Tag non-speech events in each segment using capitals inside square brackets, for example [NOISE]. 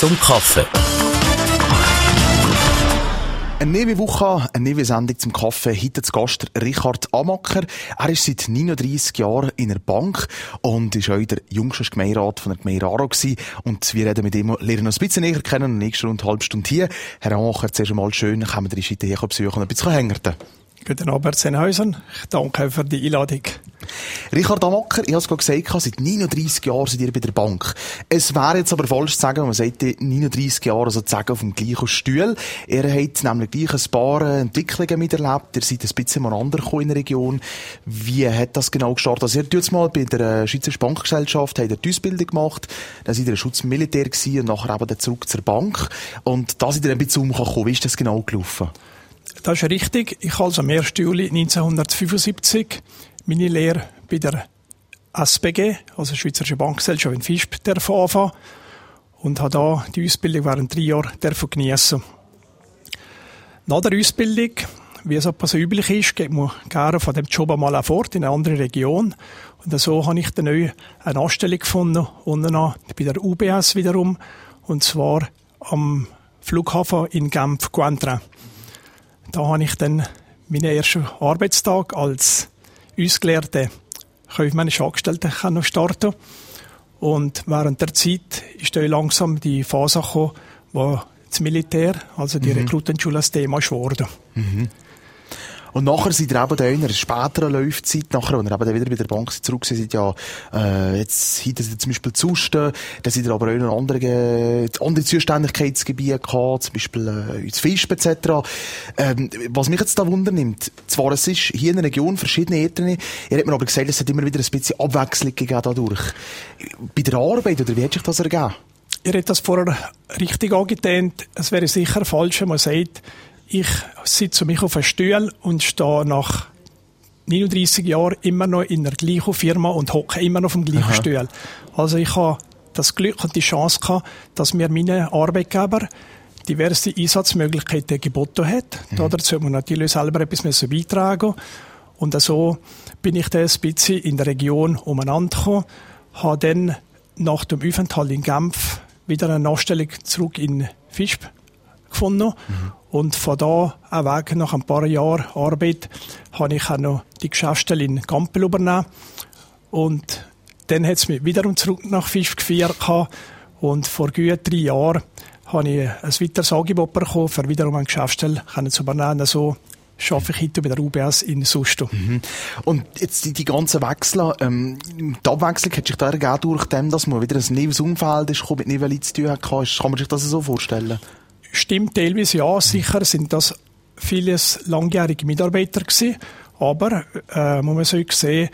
zum Kaffee. Eine neue Woche, eine neue Sendung zum Kaffee. Heute zu Gast Richard Amacker. Er ist seit 39 Jahren in der Bank und ist auch der jüngste Gemeinderat von der Gemeinde Aarau gewesen. Und wir reden mit ihm, lernen uns ein bisschen näher kennen, nächste eine halbe Stunde hier. Herr Amacker, zuerst einmal schön, kommen wir heute hier besuchen und ein bisschen hängen. Guten Abend, Senhausen. Ich danke für die Einladung. Richard Amacker, ich habe es gerade gesagt, seit 39 Jahren seid ihr bei der Bank. Es wäre jetzt aber falsch zu sagen, wenn man sagt, 39 Jahre sozusagen auf dem gleichen Stuhl. Ihr habt nämlich gleich ein paar Entwicklungen miterlebt. Ihr seid ein bisschen aneinander in der Region. Wie hat das genau gestartet? Also ihr habt jetzt mal bei der Schweizer Bankgesellschaft habt ihr die Ausbildung gemacht. Dann seid ihr Schutzmilitär gewesen und nachher eben zurück zur Bank. Und da seid ihr ein bisschen umgekommen. Wie ist das genau gelaufen? Das ist richtig. Ich habe also am 1. Juli 1975 meine Lehre bei der SBG, also Schweizerische Bankgesellschaft in Visp, anfangen und habe da die Ausbildung während drei Jahren geniessen. Nach der Ausbildung, wie es so üblich ist, geht man gerne von dem Job einmal auch fort in eine andere Region. Und so habe ich dann eine Anstellung gefunden, unten bei der UBS wiederum, und zwar am Flughafen in Genf-Cointrin. Da habe ich dann meinen ersten Arbeitstag als ausgelehrter kaufmännischer Angestellter starten Und während der Zeit ist dann langsam die Phase gekommen, wo das Militär, also die mhm. Rekrutenschule, das Thema ist geworden. Mhm. Und nachher seid ihr eben dann in einer späteren Laufzeit, nachher, wenn ihr eben wieder bei der Bank zurück seid, ja, äh, jetzt habt ihr zum Beispiel Zusten, dann seid ihr aber auch in anderen, äh, andere Zuständigkeitsgebiete gehabt, zum Beispiel, äh, ins Fisch etc. Ähm, was mich jetzt da wundernimmt, zwar es ist hier in der Region verschiedene Eltern, ihr habt mir aber gesagt, es hat immer wieder ein bisschen Abwechslung gegeben dadurch. Bei der Arbeit, oder wie hat sich das ergeben? Ihr habt das vorher richtig angetönt. Es wäre sicher falsch, wenn man sagt, ich sitze mich auf einem Stuhl und stehe nach 39 Jahren immer noch in der gleichen Firma und hocke immer noch auf dem gleichen Aha. Stuhl. Also ich habe das Glück und die Chance gehabt, dass mir meine Arbeitgeber diverse Einsatzmöglichkeiten geboten hat. Mhm. Dazu muss man natürlich selber etwas beitragen Und so bin ich dann ein bisschen in der Region umeinander gekommen, habe dann nach dem Aufenthalt in Genf wieder eine Nachstellung zurück in Fischb gefunden. Mhm. Und von da auch weg, nach ein paar Jahren Arbeit, habe ich auch noch die Geschäftsstelle in Gampel übernommen. Und dann hat es mich wiederum zurück nach Fisch geführt. Und vor gut drei Jahren habe ich ein weiteres Angebot bekommen, für wiederum eine Geschäftsstelle zu übernehmen. So arbeite ich heute bei der UBS in Susto. Mhm. Und jetzt die, die ganzen Wechsel, ähm, die Abwechslung hat sich da ergeben durch dem, dass man wieder ein neues Umfeld ist, mit Nivelle zu tun hat. Kann man sich das so vorstellen? Stimmt teilweise ja, sicher sind das vieles langjährige Mitarbeiter gewesen, aber äh, muss man so sehen,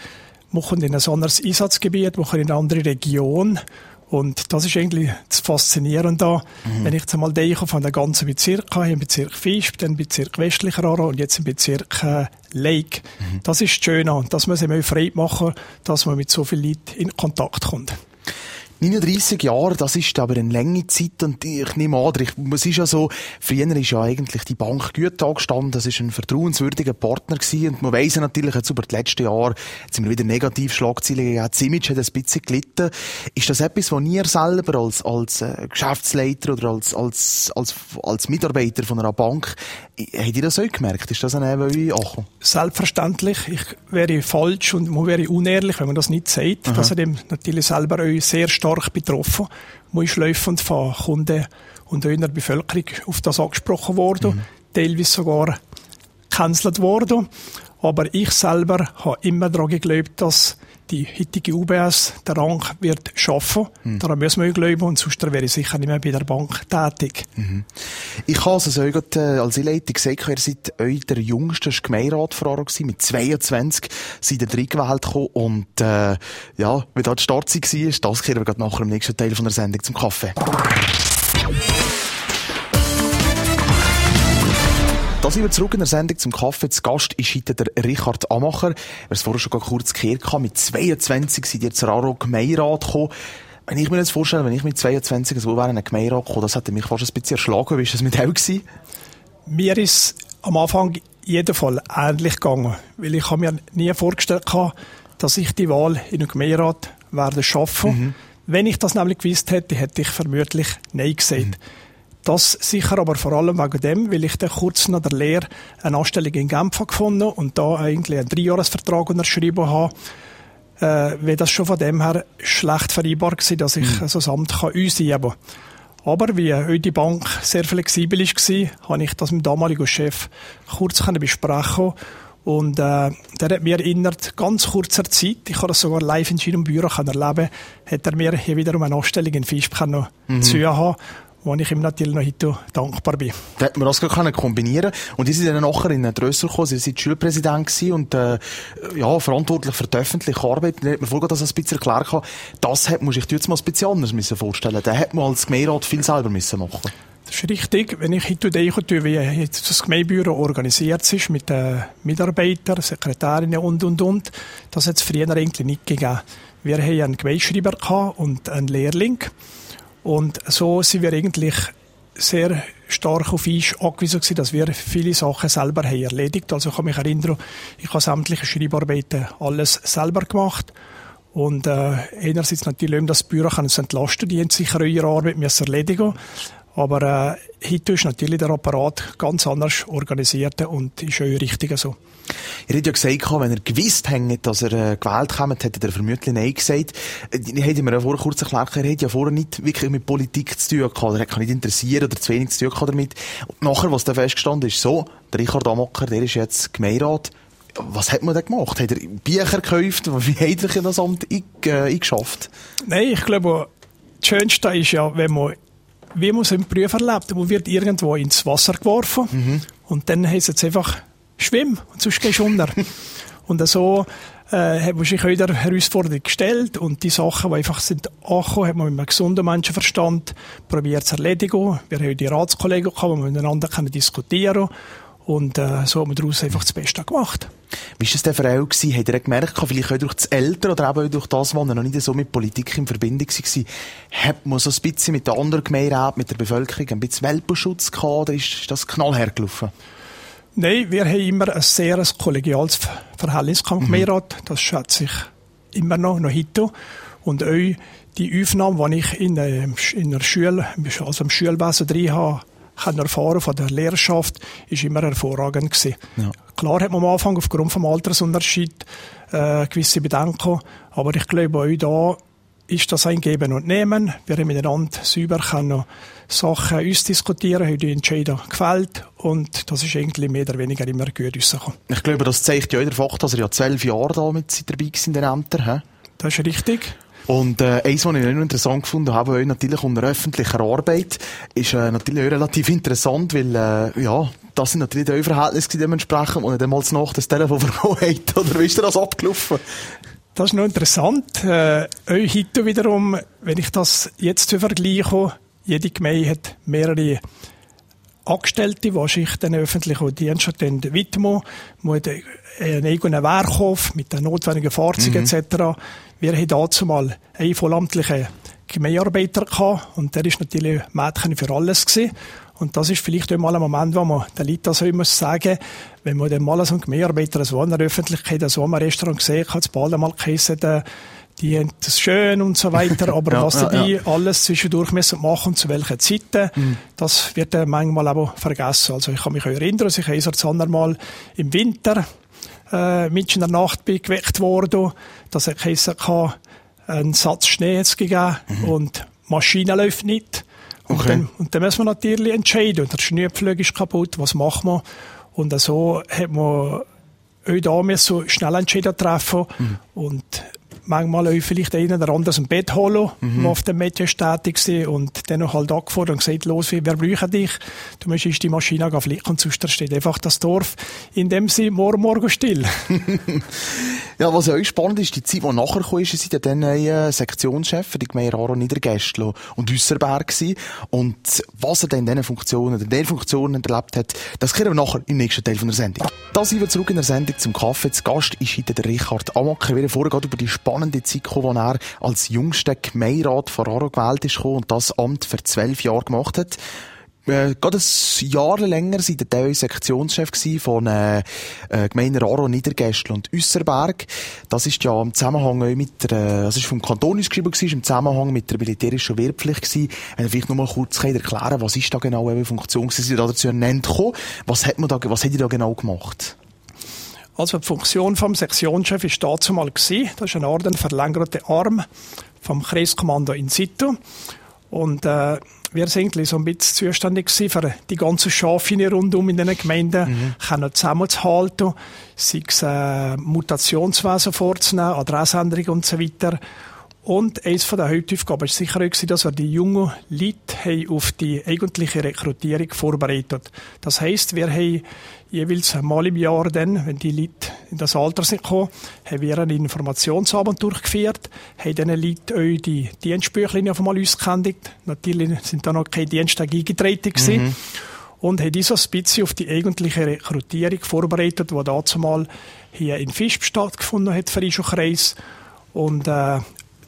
machen in ein anderes Einsatzgebiet, machen in eine andere Region und das ist eigentlich das Faszinierende da. Mhm. Wenn ich jetzt einmal denke von der ganzen Bezirk, hier im Bezirk Visp, dann im Bezirk Westlicher Aarau und jetzt im Bezirk äh, Lake. Mhm. Das ist schön und das muss immer Freude machen, dass man mit so vielen Leuten in Kontakt kommt. 39 Jahre, das ist aber eine lange Zeit und ich nehme an, ich, es ist ja so, früher ist ja eigentlich die Bank gut angestanden, das ist ein vertrauenswürdiger Partner gewesen und man weiss ja natürlich jetzt über die letzten Jahre, jetzt sind wir wieder negativ Schlagzeilen gegeben, das Image hat ein bisschen gelitten. Ist das etwas, was ihr selber als, als äh, Geschäftsleiter oder als, als, als, als Mitarbeiter von einer Bank, habt ihr das auch gemerkt? Ist das ein Ewe angekommen? Selbstverständlich. Ich wäre falsch und man wäre unehrlich, wenn man das nicht sagt. Aha. Das hat ihm natürlich selber auch sehr stark stark betroffen. Man ist laufend von Kunden und der Bevölkerung auf das angesprochen worden, mhm. teilweise sogar gecancelt worden. Aber ich selber habe immer daran geglaubt, dass die heutige UBS der Rang wird schaffen. Mhm. Daran müssen wir glauben und sonst wäre ich sicher nicht mehr bei der Bank tätig. Mhm. Ich habe es also äh, als Einleitung gesagt, ihr seid euer der jüngste Gemeinderatfahrer gewesen, mit 22 seid ihr reingewählt gekommen und äh, ja, wie da die Startzeit war, das kehren wir gerade nachher im nächsten Teil von der Sendung zum Kaffee. Sind wir zurück in der Sendung zum Kaffee. Zu Gast ist heute der Richard Amacher. Wir es vorher schon kurz gehört Mit 22 sind ihr zur Aro Gemeinderat gekommen. Wenn ich mir jetzt vorstelle, wenn ich mit 22 so wäre in einen Gemeinderat gekommen, das hätte mich fast ein bisschen erschlagen. Wie war das mit euch? Mir ist am Anfang Fall ähnlich gegangen. Weil ich habe mir nie vorgestellt, dass ich die Wahl in einem Gemeinderat werde schaffen. Mhm. Wenn ich das nämlich gewusst hätte, hätte ich vermutlich Nein gesagt. Mhm. Das sicher aber vor allem wegen dem, weil ich dann kurz nach der Lehre eine Anstellung in Genf gefunden und da eigentlich einen Dreijahresvertrag unterschrieben habe. Äh, weil das schon von dem her schlecht vereinbar war, dass ich mhm. so ein Amt kann kann. Aber wie heute die Bank sehr flexibel war, habe ich das mit dem damaligen Chef kurz besprechen und äh, der hat mir innerhalb ganz kurzer Zeit, ich habe das sogar live in seinem Büro erleben hat er mir hier wiederum eine Anstellung in Fischb mhm. zu haben wo ich ihm natürlich noch heute dankbar bin. Da hat man das können kombinieren und die sind dann nachher in Drössel gekommen, sie waren Schulpräsident und äh, ja, verantwortlich für die öffentliche Arbeit. Da hat man vorher das ein bisschen erklärt, das hat, muss ich dir jetzt mal ein bisschen anders müssen vorstellen. Da hat man als Gemeinderat viel selber müssen machen das ist richtig. Wenn ich heute denke, wie jetzt das Gemeindebüro organisiert ist, mit den Mitarbeitern, Sekretärinnen und, und, und, das hat es früher eigentlich nicht gegeben. Wir hatten einen Gemeindeschreiber und einen Lehrling. Und so sind wir eigentlich sehr stark auf uns angewiesen gewesen, dass wir viele Sachen selber haben erledigt. Also ich kann mich erinnern, ich habe sämtliche Schreibarbeiten alles selber gemacht. Und äh, einerseits natürlich, um das Büro kann es entlasten, die haben sicher ihre Arbeit müssen erledigen aber äh, heute ist natürlich der Apparat ganz anders organisiert und ist auch richtig so. Ihr habt ja gesagt, wenn er gewusst hätte, dass er äh, gewählt kommt, hätte er vermutlich Nein gesagt. Äh, ich hätte mir ja vorher kurz erklärt, er hat ja vorher nicht wirklich mit Politik zu tun gehabt. Er hat nicht interessiert oder zu wenig zu tun damit. Und nachher, was da festgestanden ist, so, der Richard Amocker, der ist jetzt Gemeinderat. Was hat man da gemacht? Hat er Bücher gekauft? Wie hat er das Amt äh, eingeschafft? Nein, ich glaube, das Schönste ist ja, wenn man wie man es im Beruf erlebt. Man wird irgendwo ins Wasser geworfen mhm. und dann heisst es einfach, schwimm, und sonst gehst du unter. [LAUGHS] und so äh, hat man sich auch der Herausforderung gestellt und die Sachen, die einfach sind angekommen, hat man mit einem gesunden Menschenverstand probiert zu erledigen. Wir haben die Ratskollegen gehabt, wo wir miteinander diskutieren können und äh, so hat man daraus einfach das Beste gemacht. Wie war es denn für euch? Gewesen? Habt ihr gemerkt, vielleicht auch durch das Älter oder eben auch durch das, was noch nicht so mit Politik in Verbindung war, hat man so ein bisschen mit der anderen Gemeinderat, mit der Bevölkerung ein bisschen Welpenschutz gehabt oder ist das knallhart gelaufen? Nein, wir haben immer ein sehr kollegiales Verhältnis mit dem mhm. Gemeinderat. Das schätze ich immer noch, noch heute. Und auch die Aufnahme, die ich in, äh, in der Schule, also im Schulwesen drin habe, können erfahren von der Lehrerschaft, ist immer hervorragend gewesen. Ja. Klar hat man am Anfang aufgrund vom Altersunterschied äh, gewisse Bedenken, aber ich glaube auch da ist das ein Geben und Nehmen. Wir haben miteinander sauber können Sachen ausdiskutieren, haben die Entscheidung gefällt und das ist irgendwie mehr oder weniger immer gut rausgekommen. Ich glaube, das zeigt ja der Fakt, dass er ja zwölf Jahre da mit dabei war in den Ämtern. He? Das ist richtig. Und äh, eins, was ich noch interessant gefunden habe, natürlich unter öffentlicher Arbeit, ist äh, natürlich auch relativ interessant, weil äh, ja, das sind natürlich die Verhältnisse dementsprechend, und dann mal nach das Telefon [LAUGHS] bekommen hat. Oder wie ist das abgelaufen? Das ist noch interessant. Äh, auch heute wiederum, wenn ich das jetzt vergleiche, jede Gemeinde hat mehrere Angestellte, die sich den öffentlichen Dienst widmen. Man hat einen eigenen Werkhof mit den notwendigen Fahrzeugen mhm. etc. Wir hatten dazu mal einen vollamtlichen Gemeindearbeiter gehabt und der ist natürlich Mädchen für alles gewesen. Und das ist vielleicht auch mal ein Moment, wo man den Leuten so immer sagen, wenn man dann mal so einen Gemeindearbeiter so in der Öffentlichkeit, so am Restaurant gesehen hat, das Ball mal geheissen, die haben das schön und so weiter, [LAUGHS] aber ja, was ja, die ja. alles zwischendurch müssen machen und zu welchen Zeiten, mhm. das wird dann manchmal auch vergessen. Also ich kann mich erinnern, dass ich ein andere im Winter äh, mitten in der Nacht bin geweckt worden, dass ich geheissen kann, einen Satz Schnee jetzt gegeben mhm. und die Maschine läuft nicht. Und, okay. dann, und dann müssen wir natürlich entscheiden. Und der Schneepflug ist kaputt, was machen wir? Und so hat man auch da so schnell Entscheidungen treffen. Mhm. Und manchmal auch vielleicht einen oder anderen im Bett holen, mhm. der auf dem Mädchen tätig war und dann halt angefordert und gesagt, los, wir brauchen dich, du musst die Maschine flicken und sonst steht einfach das Dorf in dem sie morgen, morgen still. [LAUGHS] ja, was auch spannend ist, die Zeit, die nachher kam, ist, sind ja dann äh, Sektionschef für die Gemeinde Aro Niedergästlo und Üsserberg gewesen. Und was er dann in diesen Funktionen, in diesen Funktionen erlebt hat, das kehren wir nachher im nächsten Teil von der Sendung. Da sind wir zurück in der Sendung zum Kaffee. Zu Gast ist heute der Richard Amacker. Wir vorher über die spannende Zeit gekommen, wo er als jüngster Gemeinderat von Aro gewählt ist und das Amt für zwölf Jahre gemacht hat. äh, gerade ein Jahr länger sind der teilweise Sektionschef von äh, äh, Gemeinde Raro, Niedergästl und Üsserberg. Das ist ja im Zusammenhang mit der, äh, das ist vom Kanton geschrieben gewesen, im Zusammenhang mit der militärischen Wehrpflicht gewesen. Wenn vielleicht noch mal kurz erklären, was ist da genau eine Funktion gewesen, dazu nennt Was hat man da, was hat ihr da genau gemacht? Also die Funktion vom Sektionschef ist dazu mal gewesen. Das ist ein Art verlängerter Arm vom Kreiskommando in situ. Und äh, wir sind so ein bisschen zuständig für die ganzen Schafe rundum in den Gemeinden mhm. können zusammenzuhalten, sei es äh, Mutationswesen vorzunehmen, Adressänderungen und so weiter. Und eines der Hauptaufgaben war sicher auch, dass wir die jungen Leute auf die eigentliche Rekrutierung vorbereitet Das heisst, wir haben jeweils einmal im Jahr dann, wenn die Leute in das Alter sind gekommen, haben wir einen Informationsabend durchgeführt, haben diesen Leuten auch die Dienstbüchlein auf einmal ausgehändigt. Natürlich sind da noch keine Dienste eingetreten gewesen. Mhm. Und haben uns ein bisschen auf die eigentliche Rekrutierung vorbereitet, die dazu mal hier in Fischb stattgefunden hat für Kreis. Und äh,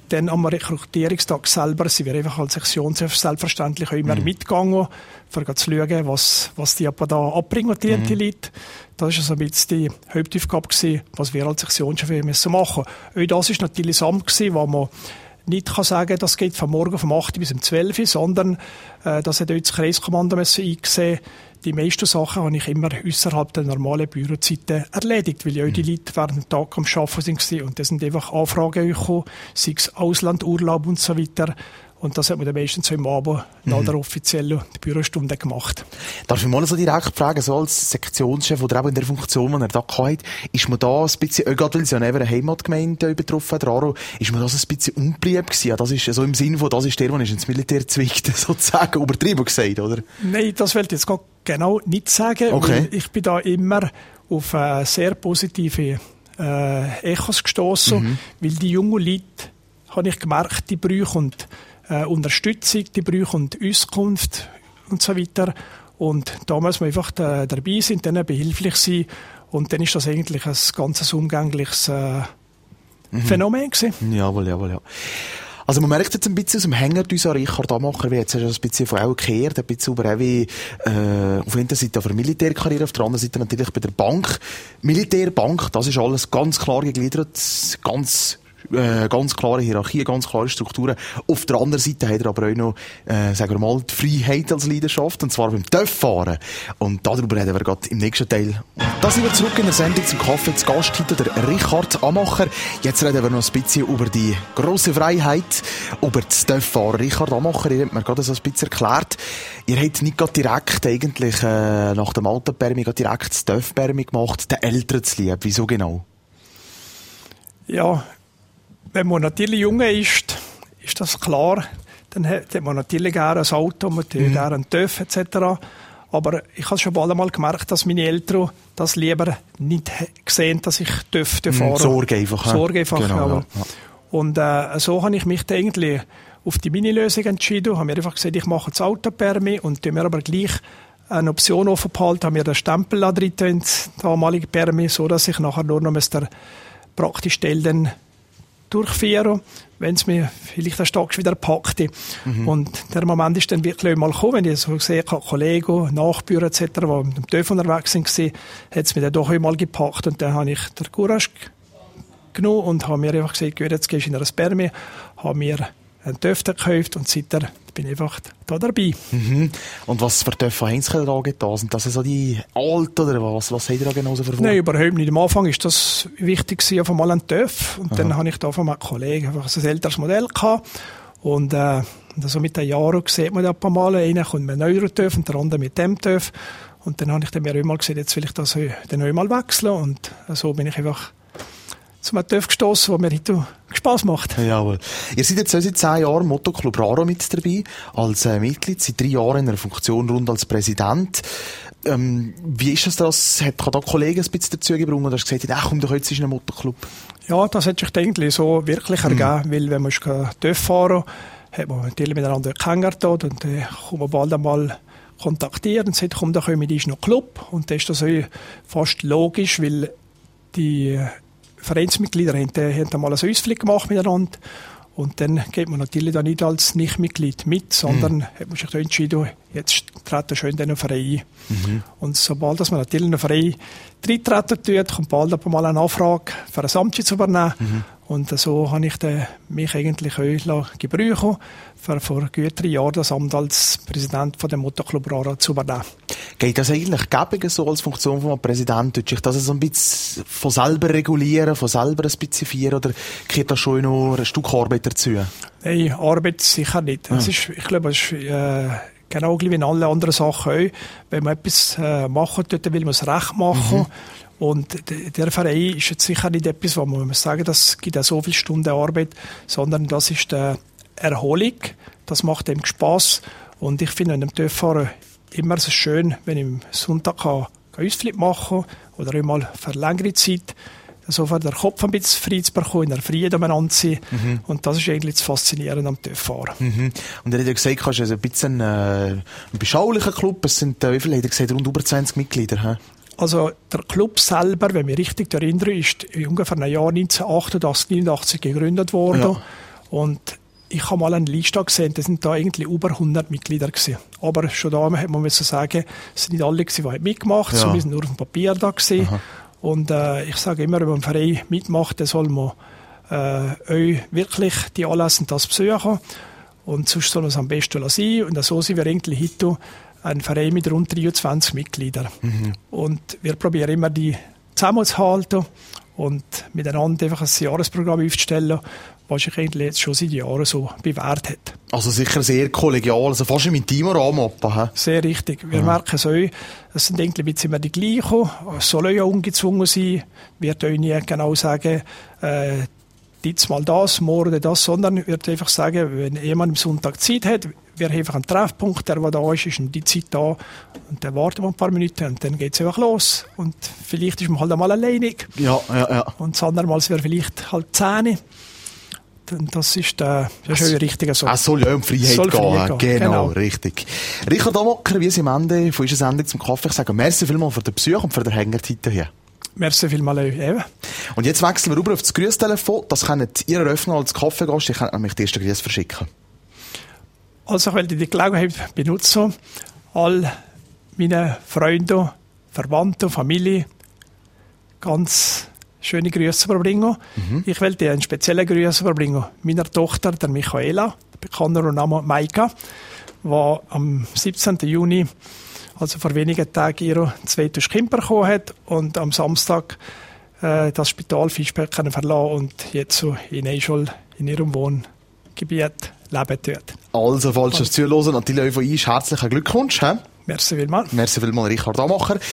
dann am Rekrutierungstag selber sind wir einfach als Sektionschef selbstverständlich auch immer mhm. mitgegangen, um zu schauen, was, was die aber da abbringen, die, mhm. die Leute. Das war so ein bisschen die Hauptaufgabe, gewesen, was wir als Sektionschef machen müssen. Auch das war natürlich das Amt, gewesen, wo man nicht kann sagen, das geht von morgen vom 8 bis um 12 Uhr, sondern äh, das hat auch das Kreiskommando eingesehen die meisten Sachen habe ich immer außerhalb der normalen Bürozeiten erledigt, weil ja auch die mhm. Leute während dem Tag am Arbeiten sind und da sind einfach Anfragen gekommen, sei es Auslandurlaub und so weiter. Und das hat man dann meistens so im Abend mhm. nach der offiziellen Bürostunde gemacht. Darf ich mal so direkt fragen, so als Sektionschef oder auch in der Funktion, die er da hat, ist man da ein bisschen, gerade weil es ja neben einer Heimatgemeinde betroffen hat, Raro, ist man das ein bisschen unbeliebt gewesen? Das ist so im Sinne von, das ist der, der ins Militär zwickt, [LAUGHS] sozusagen, übertrieben gesagt, oder? Nein, das will ich jetzt gar genau nicht sagen. Okay. Ich bin da immer auf äh, sehr positive äh, Echos gestoßen, mhm. weil die jungen Leute, habe ich gemerkt, die brauchen äh, Unterstützung, die brauchen Auskunft und so weiter. Und da muss man einfach da, dabei sein, denen behilflich sein. Und dann ist das eigentlich ein ganz umgängliches äh, mhm. Phänomen gewesen. Jawohl, jawohl, ja. Also man merkt jetzt ein bisschen aus dem Hänger unser Richard Amacher, wie jetzt ein bisschen von auch gekehrt, ein bisschen über wie, äh, auf der einen Seite auf der Militärkarriere, auf der anderen Seite natürlich bei der Bank. Militärbank, das ist alles ganz klar gegliedert, ganz äh, ganz klare Hierarchie, ganz klare Strukturen. Auf der anderen Seite hat er aber auch noch, äh, sagen wir mal, die Freiheit als Leidenschaft, und zwar beim Töpffahren. Und darüber reden wir gerade im nächsten Teil. Da sind wir zurück in der Sendung zum Kaffee. Zu Gast heute der Richard Amacher. Jetzt reden wir noch ein bisschen über die grosse Freiheit, über das Töpffahren. Richard Amacher, ihr habt mir gerade so ein bisschen erklärt, ihr habt nicht gerade direkt eigentlich äh, nach dem Autopermi direkt das Töpfpermi gemacht, den Eltern zu lieb. Wieso genau? Ja, wenn man natürlich jung ist, ist das klar. Dann hat man natürlich gerne ein Auto, man mhm. gerne einen TÜV etc. Aber ich habe schon bald einmal gemerkt, dass meine Eltern das lieber nicht gesehen, dass ich TÜV mhm, fahre. Sorge einfach. Sorge einfach, genau, ja. Ja. Und äh, so habe ich mich dann eigentlich auf die Mini-Lösung entschieden, habe mir einfach gesagt, ich mache das Autopermi und mir aber gleich eine Option offen behalten, habe mir den Stempel drin ins damalige Permi, so dass ich nachher nur noch der praktisch stellen durchführen, wenn es mir vielleicht erst Tag wieder packte. Mhm. Und der Moment ist dann wirklich mal gekommen, wenn ich so gesehen habe, Kollegen, Nachbürer etc., die mit dem TÜV unterwegs sind, hat es mich dann doch einmal gepackt und dann habe ich den Courage genommen und habe mir einfach gesagt, jetzt gehst du in ein Spermie, habe mir einen TÜV gekauft und seitdem bin ich einfach da dabei. Mhm. Und was für TÜV haben Sie da getan? Sind das so die alten oder was? Was habt ihr da genau so verfolgt? Nein, überhaupt nicht. Am Anfang war das wichtig gewesen, auf einmal ein TÜV. Und Aha. dann habe ich da von meinem Kollegen einfach ein älteres Modell gehabt. Und, äh, also mit den Jahren sieht man ja ein paar Mal, einer kommt mit einem neuen TÜV und der andere mit dem TÜV. Und dann habe ich dann mir einmal gesagt, jetzt will ich das dann einmal wechseln. Und so bin ich einfach zum TÜV gestossen, wo mir heute Spass macht. Jawohl. Ihr seid jetzt seit zehn Jahren Motoclub Raro mit dabei, als äh, Mitglied, seit drei Jahren in einer Funktion rund als Präsident. Ähm, wie ist das, das hat da Kollegen ein bisschen dazu gebracht und hast gesagt, ach komm doch jetzt in einen Motoclub? Ja, das hat sich eigentlich so wirklich mhm. ergeben, weil wenn man TÜV fahren hat man natürlich miteinander kennengelernt und dann äh, kommt man bald einmal kontaktiert und sagt, komm, da kommen wir in einen Club. Und das ist das fast logisch, weil die Vereinsmitglieder haben, haben einmal einen Ausflug gemacht miteinander. Und dann geht man natürlich dann nicht als Nichtmitglied mit, sondern mhm. hat man sich da entschieden, jetzt treten schön in diesen Verein ein. Mhm. Und sobald dass man natürlich in einen Verein treten tut, kommt bald aber mal eine Anfrage, für ein Amt zu übernehmen. Mhm. Und so habe ich mich eigentlich auch gebrauchen für vor gut drei Jahren das Amt als Präsident von dem Motoclub Rara zu übernehmen. Geht das eigentlich gäbiger so als Funktion von einem Präsident? Tut sich das so ein bisschen von selber regulieren, von selber spezifizieren oder geht da schon noch ein Stück Arbeit dazu? Nein, Arbeit sicher nicht. Ja. ist, ich glaube, es ist äh, genau wie in allen anderen Sachen auch. Wenn man etwas äh, machen tut, will man es recht machen. Mhm. Und der Verein ist jetzt sicher nicht etwas, wo man muss sagen, das gibt auch so viele Stunden Arbeit, sondern das ist die Erholung. Das macht ihm Spaß. Und ich finde, an einem Töpffahren immer so schön, wenn ich am Sonntag kann, kann Ausflug machen oder einmal für längere Zeit sofort der Kopf ein bisschen frei zu bekommen, in der Frieden umeinander zu sein. Mhm. Und das ist eigentlich das Faszinierende am TÜV-Fahren. Mhm. Und er hat ja gesagt, es ist ein bisschen äh, ein beschaulicher Club. Es sind, äh, wie viele hat er gesagt, rund über 20 Mitglieder. He? Also der Club selber, wenn ich mich richtig erinnere, ist ungefähr im Jahr 1988, 89 gegründet worden. Ja. Und ich habe mal eine Liste gesehen, da sind da irgendwie über 100 Mitglieder gewesen. Aber schon da hat man müssen sagen, es sind nicht alle gewesen, die mitgemacht haben, ja. sind nur auf dem Papier da gewesen. Aha. Und äh, ich sage immer, wenn man Verein mitmacht, dann soll man äh, euch wirklich die Anlässe das besuchen. Und sonst soll es am besten sein. Und so sind wir irgendwie heute ein Verein mit rund 23 Mitgliedern. Mhm. Und wir probieren immer, die zusammenzuhalten und miteinander einfach ein Jahresprogramm aufzustellen, was sich eigentlich jetzt schon seit Jahren so bewährt hat. Also sicher sehr kollegial, also fast im Teamrahmen. Sehr richtig. Wir ja. merken es auch, es sind irgendwie immer die gleichen, es soll ja ungezwungen sein, wir können nie genau sagen, äh, jetzt mal das, morgen das, sondern ich würde einfach sagen, wenn jemand am Sonntag Zeit hat, wir haben einfach einen Treffpunkt, der, der da ist, ist die Zeit da und dann warten wir ein paar Minuten und dann geht es einfach los und vielleicht ist man halt einmal alleinig ja, ja, ja. und das andere Mal wäre vielleicht halt Zähne das ist, äh, das ist ja richtig so. Es soll ja um Freiheit soll gehen. Freiheit gehen. Genau, genau, richtig. Richard Amocker, wie Sie am Ende von unserer Sendung zum Kaffee sagen, merci vielmals für den Besuch und für den Hängertitel hier. Merci vielmals eben. Und jetzt wechseln wir rüber auf das Grüßtelefon. Das können ihr eröffnen als Kaffeegast. Ich kann nämlich die ersten Grüße verschicken. Also ich will die Gelegenheit benutzen, all meine Freunde, Verwandte, Familie ganz schöne Grüße überbringen. Mhm. Ich will dir einen speziellen Grüße überbringen. Meiner Tochter, der Michaela, bekannter Name Maika, die am 17. Juni also vor wenigen Tagen ihre zweite Kind bekommen hat und am Samstag äh, das Spital Fischberg verlassen und jetzt so in Eichel in ihrem Wohngebiet leben tut. Also, falls ihr es zuhören, natürlich auch von uns herzlichen Glückwunsch. He? Merci vielmals. Merci vielmals, Richard Amacher.